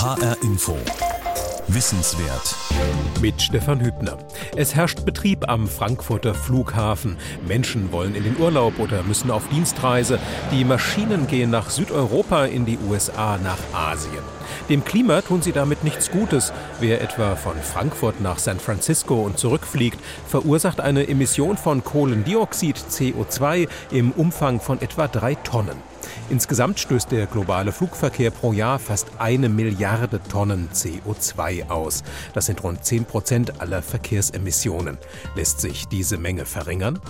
HR Info. Wissenswert. Mit Stefan Hübner. Es herrscht Betrieb am Frankfurter Flughafen. Menschen wollen in den Urlaub oder müssen auf Dienstreise. Die Maschinen gehen nach Südeuropa, in die USA, nach Asien. Dem Klima tun sie damit nichts Gutes. Wer etwa von Frankfurt nach San Francisco und zurückfliegt, verursacht eine Emission von Kohlendioxid CO2 im Umfang von etwa drei Tonnen. Insgesamt stößt der globale Flugverkehr pro Jahr fast eine Milliarde Tonnen CO2 aus. Das sind rund 10 Prozent aller Verkehrsemissionen. Lässt sich diese Menge verringern?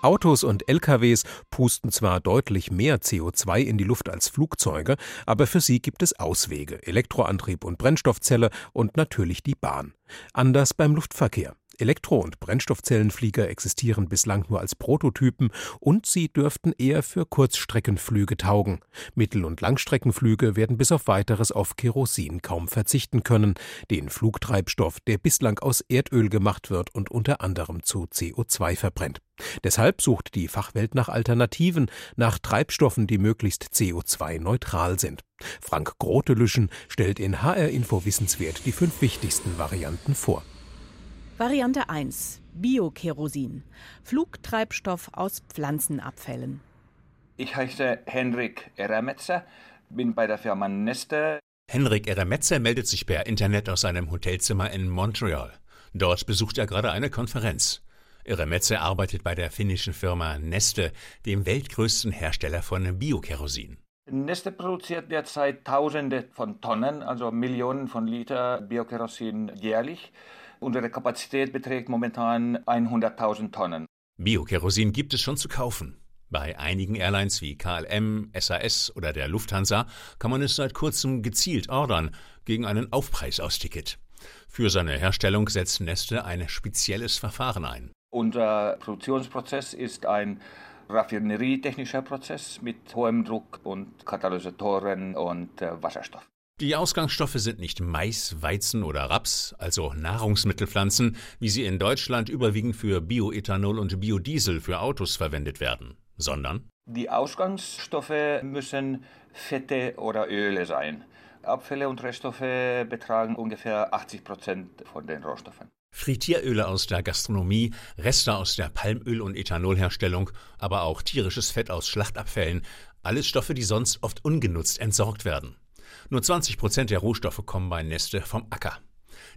Autos und LKWs pusten zwar deutlich mehr CO2 in die Luft als Flugzeuge, aber für sie gibt es Auswege, Elektroantrieb und Brennstoffzelle und natürlich die Bahn. Anders beim Luftverkehr. Elektro- und Brennstoffzellenflieger existieren bislang nur als Prototypen und sie dürften eher für Kurzstreckenflüge taugen. Mittel- und Langstreckenflüge werden bis auf weiteres auf Kerosin kaum verzichten können, den Flugtreibstoff, der bislang aus Erdöl gemacht wird und unter anderem zu CO2 verbrennt. Deshalb sucht die Fachwelt nach Alternativen, nach Treibstoffen, die möglichst CO2-neutral sind. Frank Grotelüschen stellt in HR Info Wissenswert die fünf wichtigsten Varianten vor. Variante 1. Biokerosin. Flugtreibstoff aus Pflanzenabfällen. Ich heiße Henrik Erametzer, bin bei der Firma Neste. Henrik Erametzer meldet sich per Internet aus seinem Hotelzimmer in Montreal. Dort besucht er gerade eine Konferenz. Erametzer arbeitet bei der finnischen Firma Neste, dem weltgrößten Hersteller von Biokerosin. Neste produziert derzeit Tausende von Tonnen, also Millionen von Liter Biokerosin jährlich. Unsere Kapazität beträgt momentan 100.000 Tonnen. Biokerosin gibt es schon zu kaufen. Bei einigen Airlines wie KLM, SAS oder der Lufthansa kann man es seit kurzem gezielt ordern gegen einen Aufpreis aus Ticket. Für seine Herstellung setzt Neste ein spezielles Verfahren ein. Unser Produktionsprozess ist ein raffinerietechnischer Prozess mit hohem Druck und Katalysatoren und äh, Wasserstoff. Die Ausgangsstoffe sind nicht Mais, Weizen oder Raps, also Nahrungsmittelpflanzen, wie sie in Deutschland überwiegend für Bioethanol und Biodiesel für Autos verwendet werden, sondern Die Ausgangsstoffe müssen Fette oder Öle sein. Abfälle und Reststoffe betragen ungefähr 80 Prozent von den Rohstoffen. Frittieröle aus der Gastronomie, Reste aus der Palmöl- und Ethanolherstellung, aber auch tierisches Fett aus Schlachtabfällen, alles Stoffe, die sonst oft ungenutzt entsorgt werden. Nur 20 Prozent der Rohstoffe kommen bei Neste vom Acker.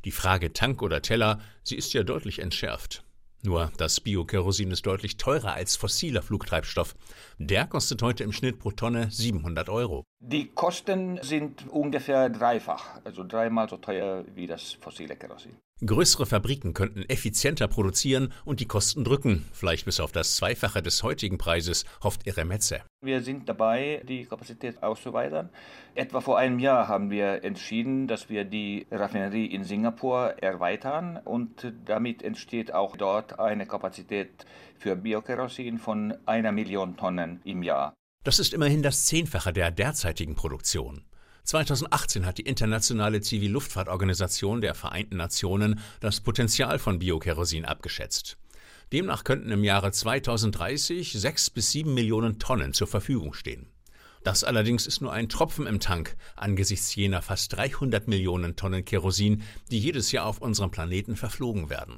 Die Frage Tank oder Teller, sie ist ja deutlich entschärft. Nur das Biokerosin ist deutlich teurer als fossiler Flugtreibstoff. Der kostet heute im Schnitt pro Tonne 700 Euro. Die Kosten sind ungefähr dreifach, also dreimal so teuer wie das fossile Kerosin. Größere Fabriken könnten effizienter produzieren und die Kosten drücken, vielleicht bis auf das Zweifache des heutigen Preises, hofft Eremetze. Wir sind dabei, die Kapazität auszuweitern. Etwa vor einem Jahr haben wir entschieden, dass wir die Raffinerie in Singapur erweitern und damit entsteht auch dort eine Kapazität für Biokerosin von einer Million Tonnen im Jahr. Das ist immerhin das Zehnfache der derzeitigen Produktion. 2018 hat die internationale Zivilluftfahrtorganisation der Vereinten Nationen das Potenzial von Biokerosin abgeschätzt. Demnach könnten im Jahre 2030 sechs bis sieben Millionen Tonnen zur Verfügung stehen. Das allerdings ist nur ein Tropfen im Tank angesichts jener fast 300 Millionen Tonnen Kerosin, die jedes Jahr auf unserem Planeten verflogen werden.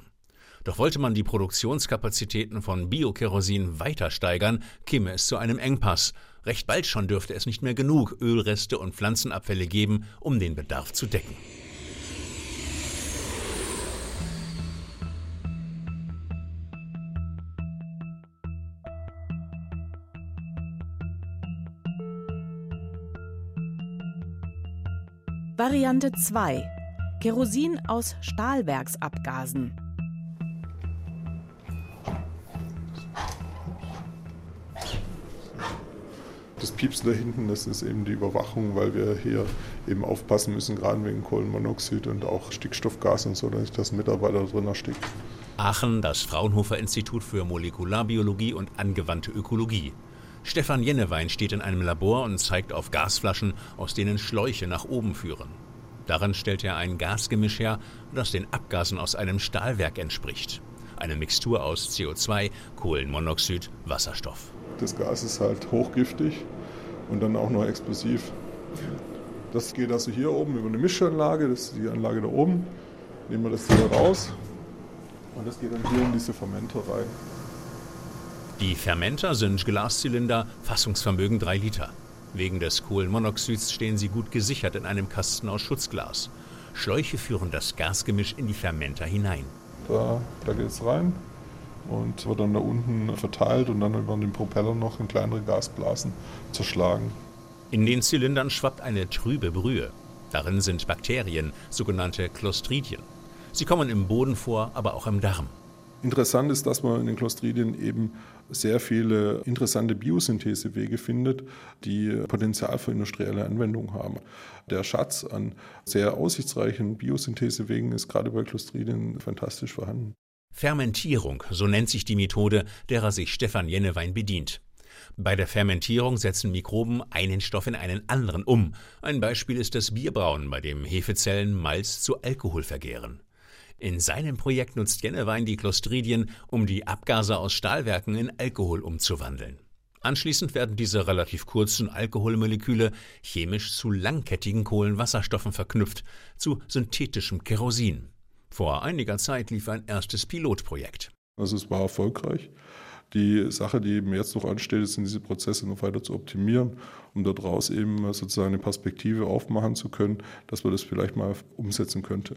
Doch wollte man die Produktionskapazitäten von Biokerosin weiter steigern, käme es zu einem Engpass. Recht bald schon dürfte es nicht mehr genug Ölreste und Pflanzenabfälle geben, um den Bedarf zu decken. Variante 2. Kerosin aus Stahlwerksabgasen. Das Piepsen da hinten, das ist eben die Überwachung, weil wir hier eben aufpassen müssen, gerade wegen Kohlenmonoxid und auch Stickstoffgas und so, dass das Mitarbeiter drin erstickt. Aachen, das Fraunhofer Institut für Molekularbiologie und angewandte Ökologie. Stefan Jennewein steht in einem Labor und zeigt auf Gasflaschen, aus denen Schläuche nach oben führen. Darin stellt er ein Gasgemisch her, das den Abgasen aus einem Stahlwerk entspricht. Eine Mixtur aus CO2, Kohlenmonoxid, Wasserstoff. Das Gas ist halt hochgiftig und dann auch noch explosiv. Das geht also hier oben über eine Mischanlage, das ist die Anlage da oben. Nehmen wir das hier raus und das geht dann hier in diese Fermenter rein. Die Fermenter sind Glaszylinder, Fassungsvermögen 3 Liter. Wegen des Kohlenmonoxids stehen sie gut gesichert in einem Kasten aus Schutzglas. Schläuche führen das Gasgemisch in die Fermenter hinein. Da, da geht es rein und wird dann da unten verteilt und dann über den Propeller noch in kleinere Gasblasen zerschlagen. In den Zylindern schwappt eine trübe Brühe. Darin sind Bakterien, sogenannte Clostridien. Sie kommen im Boden vor, aber auch im Darm. Interessant ist, dass man in den Clostridien eben sehr viele interessante Biosynthesewege findet, die Potenzial für industrielle Anwendungen haben. Der Schatz an sehr aussichtsreichen Biosynthesewegen ist gerade bei Clostridien fantastisch vorhanden. Fermentierung, so nennt sich die Methode, derer sich Stefan Jennewein bedient. Bei der Fermentierung setzen Mikroben einen Stoff in einen anderen um. Ein Beispiel ist das Bierbrauen, bei dem Hefezellen Malz zu Alkohol vergären. In seinem Projekt nutzt Jennewein die Clostridien, um die Abgase aus Stahlwerken in Alkohol umzuwandeln. Anschließend werden diese relativ kurzen Alkoholmoleküle chemisch zu langkettigen Kohlenwasserstoffen verknüpft, zu synthetischem Kerosin. Vor einiger Zeit lief ein erstes Pilotprojekt. Also es war erfolgreich. Die Sache, die eben jetzt noch ansteht, ist, diese Prozesse noch weiter zu optimieren, um daraus eben sozusagen eine Perspektive aufmachen zu können, dass man das vielleicht mal umsetzen könnte.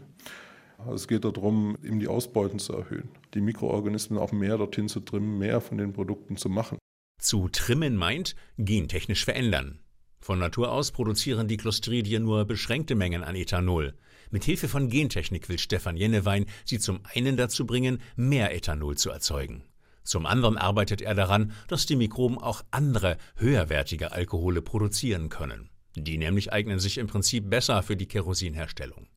Also es geht darum, eben die Ausbeuten zu erhöhen, die Mikroorganismen auch mehr dorthin zu trimmen, mehr von den Produkten zu machen. Zu trimmen meint gentechnisch verändern. Von Natur aus produzieren die Clostridien nur beschränkte Mengen an Ethanol. Mit Hilfe von Gentechnik will Stefan Jennewein sie zum einen dazu bringen, mehr Ethanol zu erzeugen. Zum anderen arbeitet er daran, dass die Mikroben auch andere, höherwertige Alkohole produzieren können. Die nämlich eignen sich im Prinzip besser für die Kerosinherstellung.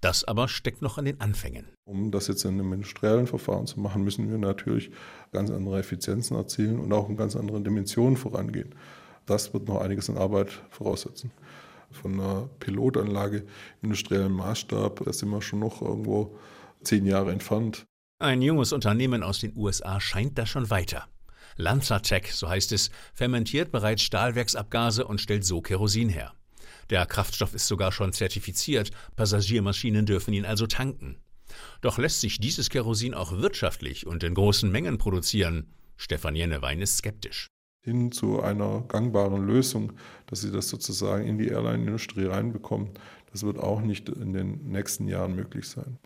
Das aber steckt noch an den Anfängen. Um das jetzt in einem industriellen Verfahren zu machen, müssen wir natürlich ganz andere Effizienzen erzielen und auch in ganz anderen Dimensionen vorangehen. Das wird noch einiges an Arbeit voraussetzen. Von einer Pilotanlage im industriellen Maßstab, da sind wir schon noch irgendwo zehn Jahre entfernt. Ein junges Unternehmen aus den USA scheint da schon weiter. Lanzatec, so heißt es, fermentiert bereits Stahlwerksabgase und stellt so Kerosin her. Der Kraftstoff ist sogar schon zertifiziert, Passagiermaschinen dürfen ihn also tanken. Doch lässt sich dieses Kerosin auch wirtschaftlich und in großen Mengen produzieren? Stefan Jennewein ist skeptisch. Hin zu einer gangbaren Lösung, dass sie das sozusagen in die Airline-Industrie reinbekommen, das wird auch nicht in den nächsten Jahren möglich sein.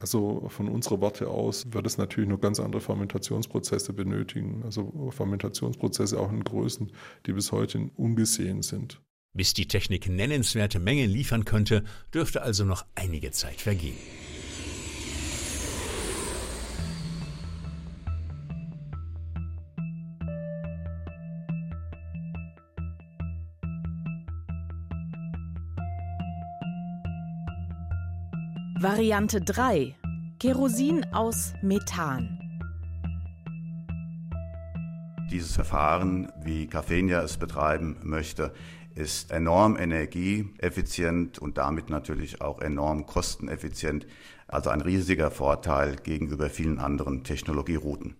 Also von unserer Warte aus wird es natürlich noch ganz andere Fermentationsprozesse benötigen. Also Fermentationsprozesse auch in Größen, die bis heute ungesehen sind. Bis die Technik nennenswerte Mengen liefern könnte, dürfte also noch einige Zeit vergehen. Variante 3. Kerosin aus Methan. Dieses Verfahren, wie Cafenia es betreiben möchte, ist enorm energieeffizient und damit natürlich auch enorm kosteneffizient. Also ein riesiger Vorteil gegenüber vielen anderen Technologierouten.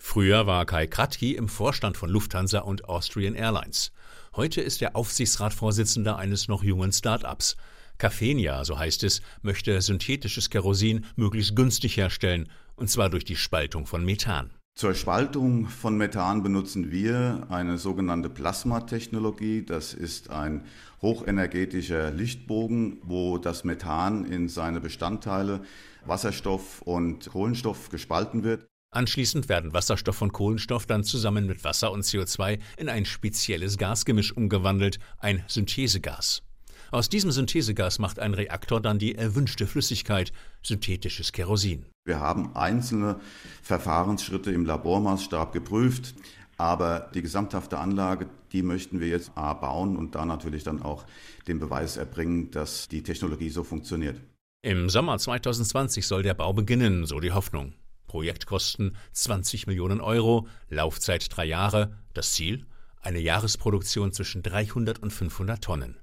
Früher war Kai Kratky im Vorstand von Lufthansa und Austrian Airlines. Heute ist er Aufsichtsratsvorsitzender eines noch jungen Start-ups. Cafenia, so heißt es, möchte synthetisches Kerosin möglichst günstig herstellen, und zwar durch die Spaltung von Methan. Zur Spaltung von Methan benutzen wir eine sogenannte Plasmatechnologie. Das ist ein hochenergetischer Lichtbogen, wo das Methan in seine Bestandteile Wasserstoff und Kohlenstoff gespalten wird. Anschließend werden Wasserstoff und Kohlenstoff dann zusammen mit Wasser und CO2 in ein spezielles Gasgemisch umgewandelt, ein Synthesegas. Aus diesem Synthesegas macht ein Reaktor dann die erwünschte Flüssigkeit, synthetisches Kerosin. Wir haben einzelne Verfahrensschritte im Labormaßstab geprüft, aber die gesamthafte Anlage, die möchten wir jetzt A bauen und da natürlich dann auch den Beweis erbringen, dass die Technologie so funktioniert. Im Sommer 2020 soll der Bau beginnen, so die Hoffnung. Projektkosten 20 Millionen Euro, Laufzeit drei Jahre, das Ziel? Eine Jahresproduktion zwischen 300 und 500 Tonnen.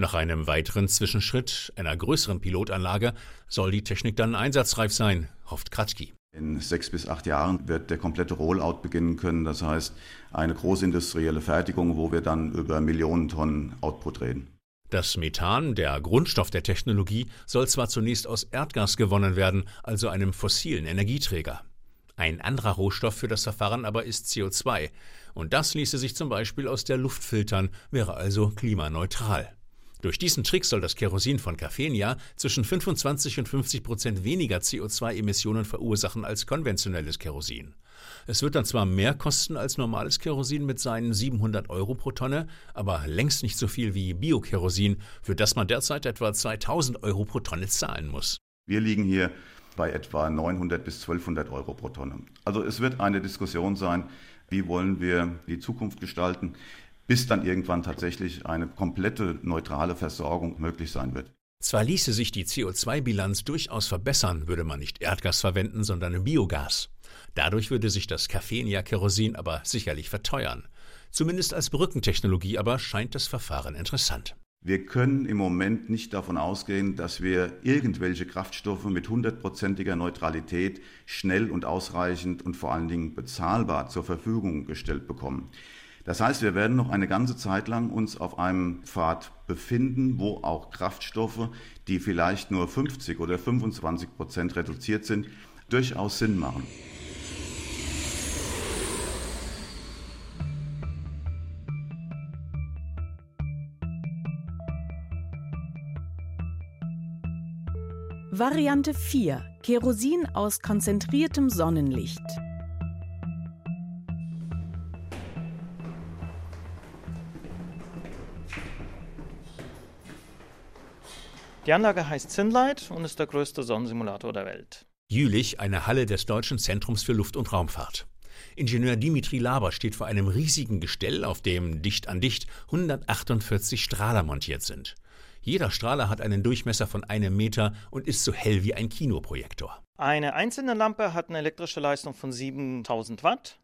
Nach einem weiteren Zwischenschritt, einer größeren Pilotanlage, soll die Technik dann einsatzreif sein, hofft Kratky. In sechs bis acht Jahren wird der komplette Rollout beginnen können. Das heißt, eine großindustrielle Fertigung, wo wir dann über Millionen Tonnen Output reden. Das Methan, der Grundstoff der Technologie, soll zwar zunächst aus Erdgas gewonnen werden, also einem fossilen Energieträger. Ein anderer Rohstoff für das Verfahren aber ist CO2. Und das ließe sich zum Beispiel aus der Luft filtern, wäre also klimaneutral. Durch diesen Trick soll das Kerosin von Caffenia zwischen 25 und 50 Prozent weniger CO2-Emissionen verursachen als konventionelles Kerosin. Es wird dann zwar mehr kosten als normales Kerosin mit seinen 700 Euro pro Tonne, aber längst nicht so viel wie Biokerosin, für das man derzeit etwa 2000 Euro pro Tonne zahlen muss. Wir liegen hier bei etwa 900 bis 1200 Euro pro Tonne. Also es wird eine Diskussion sein, wie wollen wir die Zukunft gestalten bis dann irgendwann tatsächlich eine komplette neutrale Versorgung möglich sein wird. Zwar ließe sich die CO2-Bilanz durchaus verbessern, würde man nicht Erdgas verwenden, sondern Biogas. Dadurch würde sich das Caffenia-Kerosin aber sicherlich verteuern. Zumindest als Brückentechnologie aber scheint das Verfahren interessant. Wir können im Moment nicht davon ausgehen, dass wir irgendwelche Kraftstoffe mit hundertprozentiger Neutralität schnell und ausreichend und vor allen Dingen bezahlbar zur Verfügung gestellt bekommen. Das heißt, wir werden noch eine ganze Zeit lang uns auf einem Pfad befinden, wo auch Kraftstoffe, die vielleicht nur 50 oder 25 Prozent reduziert sind, durchaus Sinn machen. Variante 4. Kerosin aus konzentriertem Sonnenlicht. Die Anlage heißt Zinlight und ist der größte Sonnensimulator der Welt. Jülich, eine Halle des Deutschen Zentrums für Luft- und Raumfahrt. Ingenieur Dimitri Laber steht vor einem riesigen Gestell, auf dem dicht an dicht 148 Strahler montiert sind. Jeder Strahler hat einen Durchmesser von einem Meter und ist so hell wie ein Kinoprojektor. Eine einzelne Lampe hat eine elektrische Leistung von 7000 Watt.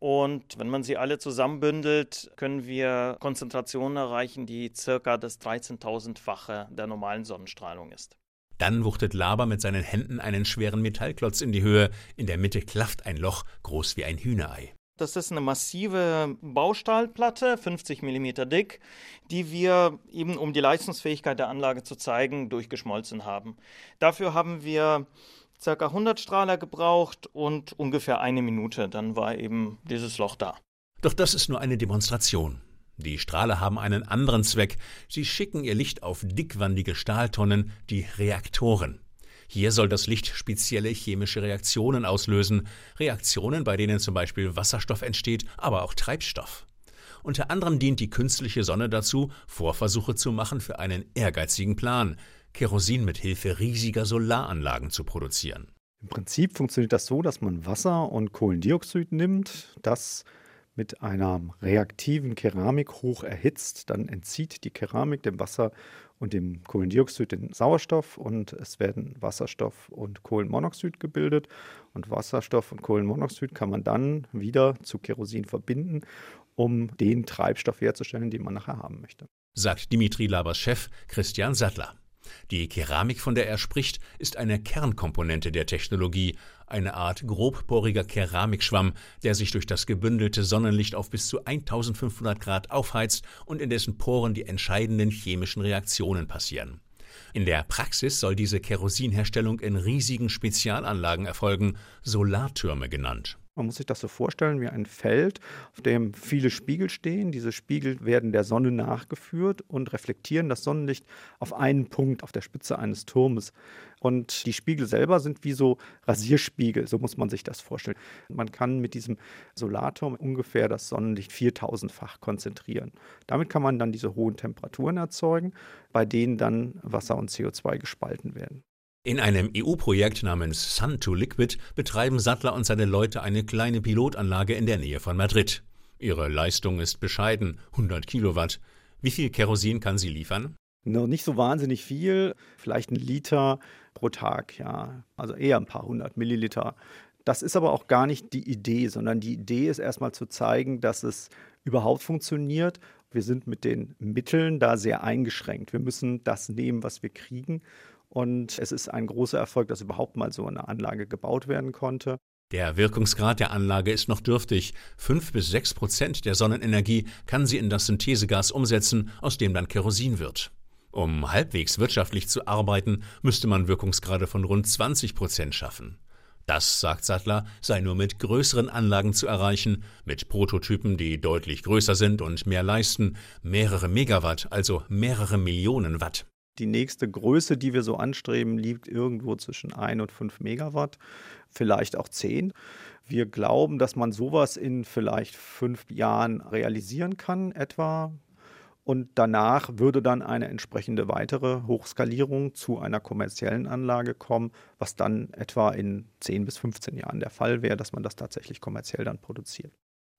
Und wenn man sie alle zusammenbündelt, können wir Konzentrationen erreichen, die circa das 13.000-fache der normalen Sonnenstrahlung ist. Dann wuchtet Laber mit seinen Händen einen schweren Metallklotz in die Höhe. In der Mitte klafft ein Loch, groß wie ein Hühnerei. Das ist eine massive Baustahlplatte, 50 mm dick, die wir eben, um die Leistungsfähigkeit der Anlage zu zeigen, durchgeschmolzen haben. Dafür haben wir circa 100 Strahler gebraucht und ungefähr eine Minute, dann war eben dieses Loch da. Doch das ist nur eine Demonstration. Die Strahler haben einen anderen Zweck. Sie schicken ihr Licht auf dickwandige Stahltonnen, die Reaktoren. Hier soll das Licht spezielle chemische Reaktionen auslösen, Reaktionen, bei denen zum Beispiel Wasserstoff entsteht, aber auch Treibstoff. Unter anderem dient die künstliche Sonne dazu, Vorversuche zu machen für einen ehrgeizigen Plan, Kerosin mit Hilfe riesiger Solaranlagen zu produzieren. Im Prinzip funktioniert das so, dass man Wasser und Kohlendioxid nimmt, das mit einer reaktiven Keramik hoch erhitzt. Dann entzieht die Keramik dem Wasser und dem Kohlendioxid den Sauerstoff und es werden Wasserstoff und Kohlenmonoxid gebildet. Und Wasserstoff und Kohlenmonoxid kann man dann wieder zu Kerosin verbinden, um den Treibstoff herzustellen, den man nachher haben möchte. Sagt Dimitri Labers Chef Christian Sattler. Die Keramik, von der er spricht, ist eine Kernkomponente der Technologie, eine Art grobporiger Keramikschwamm, der sich durch das gebündelte Sonnenlicht auf bis zu 1500 Grad aufheizt und in dessen Poren die entscheidenden chemischen Reaktionen passieren. In der Praxis soll diese Kerosinherstellung in riesigen Spezialanlagen erfolgen, Solartürme genannt. Man muss sich das so vorstellen wie ein Feld, auf dem viele Spiegel stehen. Diese Spiegel werden der Sonne nachgeführt und reflektieren das Sonnenlicht auf einen Punkt auf der Spitze eines Turmes. Und die Spiegel selber sind wie so Rasierspiegel, so muss man sich das vorstellen. Man kann mit diesem Solarturm ungefähr das Sonnenlicht 4000-fach konzentrieren. Damit kann man dann diese hohen Temperaturen erzeugen, bei denen dann Wasser und CO2 gespalten werden. In einem EU-Projekt namens Sun to Liquid betreiben Sattler und seine Leute eine kleine Pilotanlage in der Nähe von Madrid. Ihre Leistung ist bescheiden, 100 Kilowatt. Wie viel Kerosin kann sie liefern? Noch nicht so wahnsinnig viel, vielleicht ein Liter pro Tag, ja. Also eher ein paar hundert Milliliter. Das ist aber auch gar nicht die Idee, sondern die Idee ist erstmal zu zeigen, dass es überhaupt funktioniert. Wir sind mit den Mitteln da sehr eingeschränkt. Wir müssen das nehmen, was wir kriegen. Und es ist ein großer Erfolg, dass überhaupt mal so eine Anlage gebaut werden konnte. Der Wirkungsgrad der Anlage ist noch dürftig. Fünf bis sechs Prozent der Sonnenenergie kann sie in das Synthesegas umsetzen, aus dem dann Kerosin wird. Um halbwegs wirtschaftlich zu arbeiten, müsste man Wirkungsgrade von rund 20 Prozent schaffen. Das, sagt Sattler, sei nur mit größeren Anlagen zu erreichen, mit Prototypen, die deutlich größer sind und mehr leisten, mehrere Megawatt, also mehrere Millionen Watt. Die nächste Größe, die wir so anstreben, liegt irgendwo zwischen 1 und 5 Megawatt, vielleicht auch 10. Wir glauben, dass man sowas in vielleicht fünf Jahren realisieren kann, etwa und danach würde dann eine entsprechende weitere Hochskalierung zu einer kommerziellen Anlage kommen, was dann etwa in 10 bis 15 Jahren der Fall wäre, dass man das tatsächlich kommerziell dann produziert.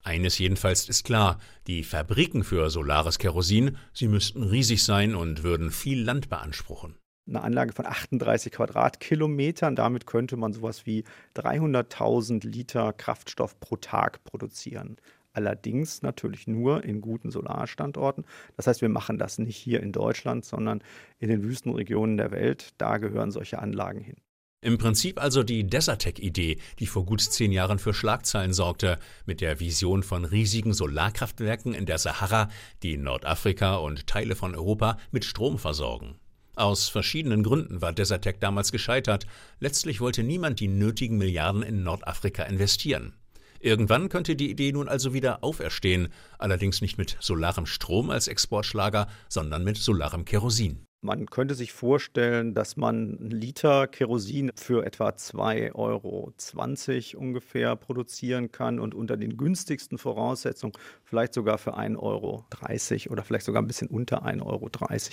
Eines jedenfalls ist klar, die Fabriken für solares Kerosin, sie müssten riesig sein und würden viel Land beanspruchen. Eine Anlage von 38 Quadratkilometern, damit könnte man sowas wie 300.000 Liter Kraftstoff pro Tag produzieren allerdings natürlich nur in guten Solarstandorten. Das heißt, wir machen das nicht hier in Deutschland, sondern in den Wüstenregionen der Welt. Da gehören solche Anlagen hin. Im Prinzip also die Desertec-Idee, die vor gut zehn Jahren für Schlagzeilen sorgte, mit der Vision von riesigen Solarkraftwerken in der Sahara, die Nordafrika und Teile von Europa mit Strom versorgen. Aus verschiedenen Gründen war Desertec damals gescheitert. Letztlich wollte niemand die nötigen Milliarden in Nordafrika investieren. Irgendwann könnte die Idee nun also wieder auferstehen, allerdings nicht mit solarem Strom als Exportschlager, sondern mit solarem Kerosin. Man könnte sich vorstellen, dass man einen Liter Kerosin für etwa 2,20 Euro ungefähr produzieren kann und unter den günstigsten Voraussetzungen vielleicht sogar für 1,30 Euro oder vielleicht sogar ein bisschen unter 1,30 Euro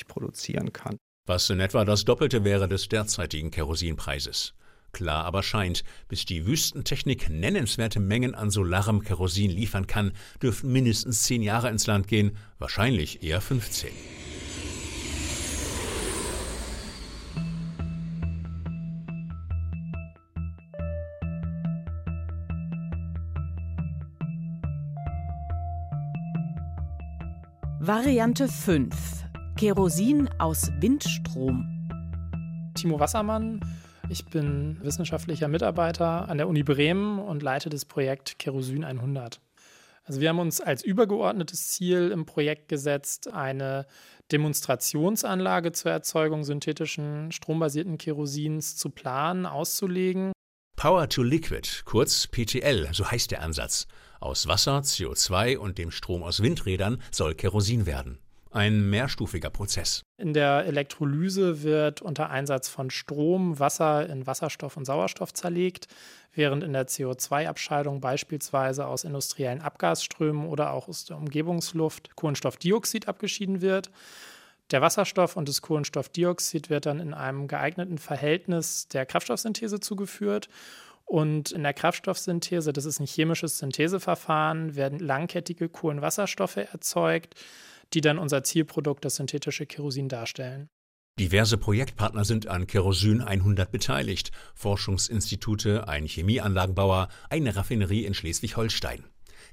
produzieren kann. Was in etwa das Doppelte wäre des derzeitigen Kerosinpreises. Klar aber scheint, bis die Wüstentechnik nennenswerte Mengen an solarem Kerosin liefern kann, dürften mindestens zehn Jahre ins Land gehen, wahrscheinlich eher 15. Variante 5. Kerosin aus Windstrom. Timo Wassermann ich bin wissenschaftlicher Mitarbeiter an der Uni Bremen und leite das Projekt Kerosin 100. Also wir haben uns als übergeordnetes Ziel im Projekt gesetzt, eine Demonstrationsanlage zur Erzeugung synthetischen strombasierten Kerosins zu planen, auszulegen. Power to Liquid, kurz PTL, so heißt der Ansatz. Aus Wasser, CO2 und dem Strom aus Windrädern soll Kerosin werden. Ein mehrstufiger Prozess. In der Elektrolyse wird unter Einsatz von Strom Wasser in Wasserstoff und Sauerstoff zerlegt, während in der CO2-Abscheidung beispielsweise aus industriellen Abgasströmen oder auch aus der Umgebungsluft Kohlenstoffdioxid abgeschieden wird. Der Wasserstoff und das Kohlenstoffdioxid wird dann in einem geeigneten Verhältnis der Kraftstoffsynthese zugeführt. Und in der Kraftstoffsynthese, das ist ein chemisches Syntheseverfahren, werden langkettige Kohlenwasserstoffe erzeugt die dann unser Zielprodukt, das synthetische Kerosin, darstellen. Diverse Projektpartner sind an Kerosin 100 beteiligt. Forschungsinstitute, ein Chemieanlagenbauer, eine Raffinerie in Schleswig-Holstein.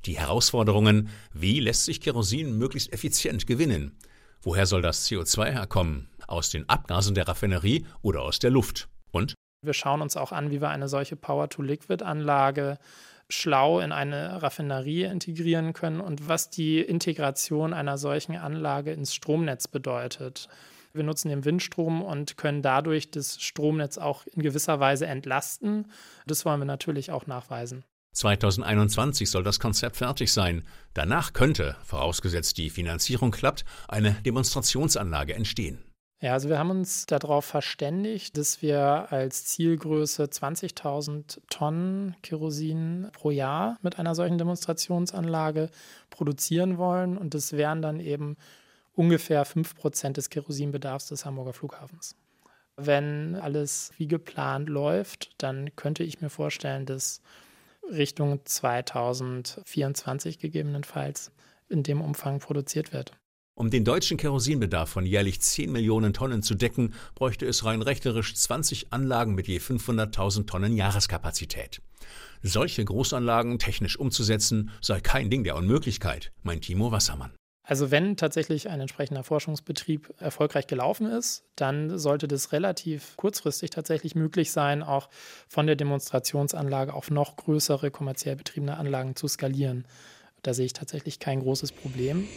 Die Herausforderungen, wie lässt sich Kerosin möglichst effizient gewinnen? Woher soll das CO2 herkommen? Aus den Abgasen der Raffinerie oder aus der Luft? Und? Wir schauen uns auch an, wie wir eine solche Power-to-Liquid-Anlage schlau in eine Raffinerie integrieren können und was die Integration einer solchen Anlage ins Stromnetz bedeutet. Wir nutzen den Windstrom und können dadurch das Stromnetz auch in gewisser Weise entlasten. Das wollen wir natürlich auch nachweisen. 2021 soll das Konzept fertig sein. Danach könnte, vorausgesetzt die Finanzierung klappt, eine Demonstrationsanlage entstehen. Ja, also wir haben uns darauf verständigt, dass wir als Zielgröße 20.000 Tonnen Kerosin pro Jahr mit einer solchen Demonstrationsanlage produzieren wollen. Und das wären dann eben ungefähr 5 Prozent des Kerosinbedarfs des Hamburger Flughafens. Wenn alles wie geplant läuft, dann könnte ich mir vorstellen, dass Richtung 2024 gegebenenfalls in dem Umfang produziert wird. Um den deutschen Kerosinbedarf von jährlich 10 Millionen Tonnen zu decken, bräuchte es rein rechterisch 20 Anlagen mit je 500.000 Tonnen Jahreskapazität. Solche Großanlagen technisch umzusetzen, sei kein Ding der Unmöglichkeit, meint Timo Wassermann. Also wenn tatsächlich ein entsprechender Forschungsbetrieb erfolgreich gelaufen ist, dann sollte das relativ kurzfristig tatsächlich möglich sein, auch von der Demonstrationsanlage auf noch größere kommerziell betriebene Anlagen zu skalieren. Da sehe ich tatsächlich kein großes Problem.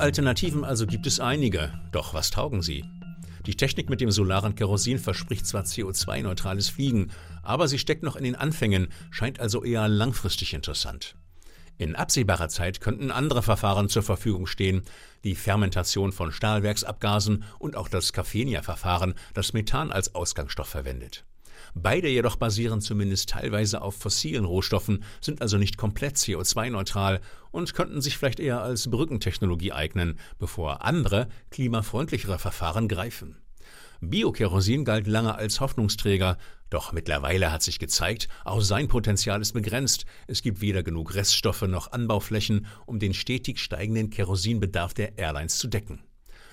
Alternativen also gibt es einige. Doch was taugen sie? Die Technik mit dem solaren Kerosin verspricht zwar CO2-neutrales Fliegen, aber sie steckt noch in den Anfängen, scheint also eher langfristig interessant. In absehbarer Zeit könnten andere Verfahren zur Verfügung stehen, die Fermentation von Stahlwerksabgasen und auch das Caffenia-Verfahren, das Methan als Ausgangsstoff verwendet. Beide jedoch basieren zumindest teilweise auf fossilen Rohstoffen, sind also nicht komplett CO2-neutral und könnten sich vielleicht eher als Brückentechnologie eignen, bevor andere, klimafreundlichere Verfahren greifen. Biokerosin galt lange als Hoffnungsträger, doch mittlerweile hat sich gezeigt, auch sein Potenzial ist begrenzt. Es gibt weder genug Reststoffe noch Anbauflächen, um den stetig steigenden Kerosinbedarf der Airlines zu decken.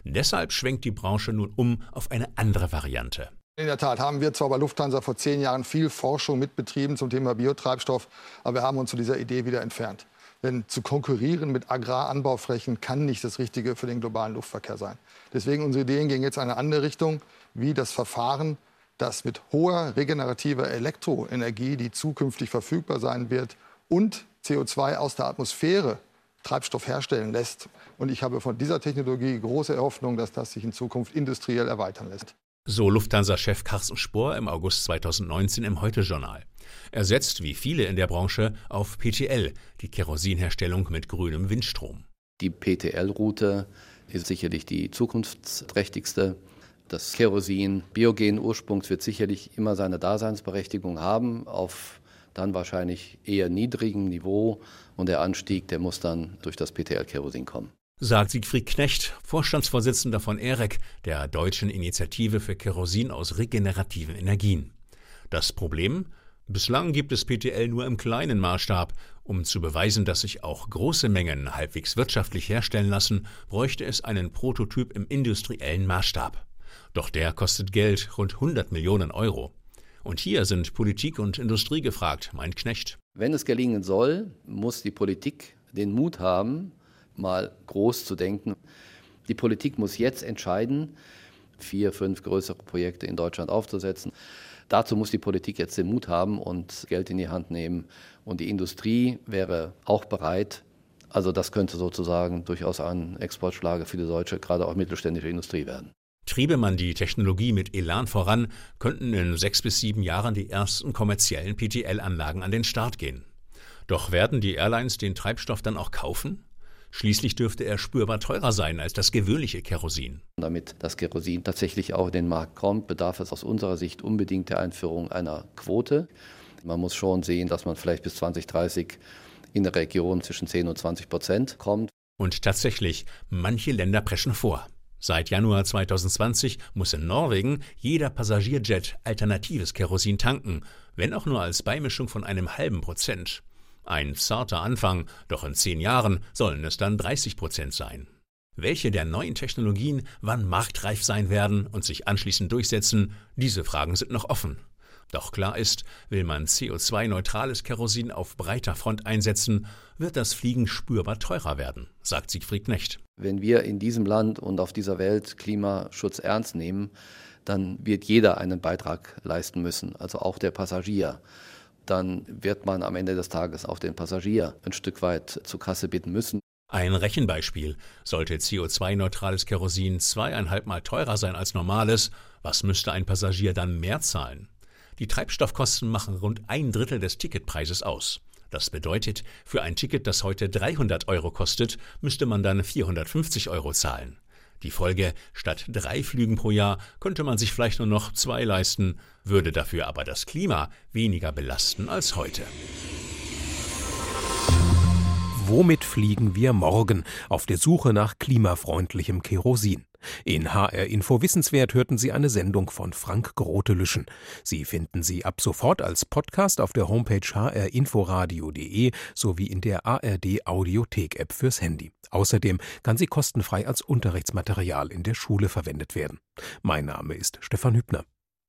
Deshalb schwenkt die Branche nun um auf eine andere Variante. In der Tat haben wir zwar bei Lufthansa vor zehn Jahren viel Forschung mitbetrieben zum Thema Biotreibstoff, aber wir haben uns zu dieser Idee wieder entfernt. Denn zu konkurrieren mit Agraranbauflächen kann nicht das Richtige für den globalen Luftverkehr sein. Deswegen unsere Ideen gehen jetzt in eine andere Richtung, wie das Verfahren, das mit hoher regenerativer Elektroenergie, die zukünftig verfügbar sein wird, und CO2 aus der Atmosphäre Treibstoff herstellen lässt. Und ich habe von dieser Technologie große Hoffnung, dass das sich in Zukunft industriell erweitern lässt. So Lufthansa-Chef Carsten Spohr im August 2019 im Heute-Journal. Er setzt, wie viele in der Branche, auf PTL, die Kerosinherstellung mit grünem Windstrom. Die PTL-Route ist sicherlich die zukunftsträchtigste. Das Kerosin biogenen Ursprungs wird sicherlich immer seine Daseinsberechtigung haben, auf dann wahrscheinlich eher niedrigem Niveau. Und der Anstieg, der muss dann durch das PTL-Kerosin kommen sagt Siegfried Knecht, Vorstandsvorsitzender von EREC, der deutschen Initiative für Kerosin aus regenerativen Energien. Das Problem? Bislang gibt es PTL nur im kleinen Maßstab. Um zu beweisen, dass sich auch große Mengen halbwegs wirtschaftlich herstellen lassen, bräuchte es einen Prototyp im industriellen Maßstab. Doch der kostet Geld, rund 100 Millionen Euro. Und hier sind Politik und Industrie gefragt, meint Knecht. Wenn es gelingen soll, muss die Politik den Mut haben, mal groß zu denken. Die Politik muss jetzt entscheiden, vier, fünf größere Projekte in Deutschland aufzusetzen. Dazu muss die Politik jetzt den Mut haben und Geld in die Hand nehmen. Und die Industrie wäre auch bereit. Also das könnte sozusagen durchaus ein Exportschlager für die deutsche, gerade auch mittelständische Industrie werden. Triebe man die Technologie mit Elan voran, könnten in sechs bis sieben Jahren die ersten kommerziellen PTL-Anlagen an den Start gehen. Doch werden die Airlines den Treibstoff dann auch kaufen? Schließlich dürfte er spürbar teurer sein als das gewöhnliche Kerosin. Damit das Kerosin tatsächlich auch in den Markt kommt, bedarf es aus unserer Sicht unbedingt der Einführung einer Quote. Man muss schon sehen, dass man vielleicht bis 2030 in der Region zwischen 10 und 20 Prozent kommt. Und tatsächlich, manche Länder preschen vor. Seit Januar 2020 muss in Norwegen jeder Passagierjet alternatives Kerosin tanken, wenn auch nur als Beimischung von einem halben Prozent. Ein zarter Anfang, doch in zehn Jahren sollen es dann 30 Prozent sein. Welche der neuen Technologien wann marktreif sein werden und sich anschließend durchsetzen, diese Fragen sind noch offen. Doch klar ist, will man CO2-neutrales Kerosin auf breiter Front einsetzen, wird das Fliegen spürbar teurer werden, sagt Siegfried Knecht. Wenn wir in diesem Land und auf dieser Welt Klimaschutz ernst nehmen, dann wird jeder einen Beitrag leisten müssen, also auch der Passagier dann wird man am Ende des Tages auch den Passagier ein Stück weit zur Kasse bitten müssen. Ein Rechenbeispiel. Sollte CO2-neutrales Kerosin zweieinhalb Mal teurer sein als normales, was müsste ein Passagier dann mehr zahlen? Die Treibstoffkosten machen rund ein Drittel des Ticketpreises aus. Das bedeutet, für ein Ticket, das heute 300 Euro kostet, müsste man dann 450 Euro zahlen. Die Folge, statt drei Flügen pro Jahr könnte man sich vielleicht nur noch zwei leisten, würde dafür aber das Klima weniger belasten als heute. Womit fliegen wir morgen auf der Suche nach klimafreundlichem Kerosin? In HR Info Wissenswert hörten Sie eine Sendung von Frank Grotelüschen. Sie finden sie ab sofort als Podcast auf der Homepage hrinforadio.de sowie in der ARD Audiothek App fürs Handy. Außerdem kann sie kostenfrei als Unterrichtsmaterial in der Schule verwendet werden. Mein Name ist Stefan Hübner.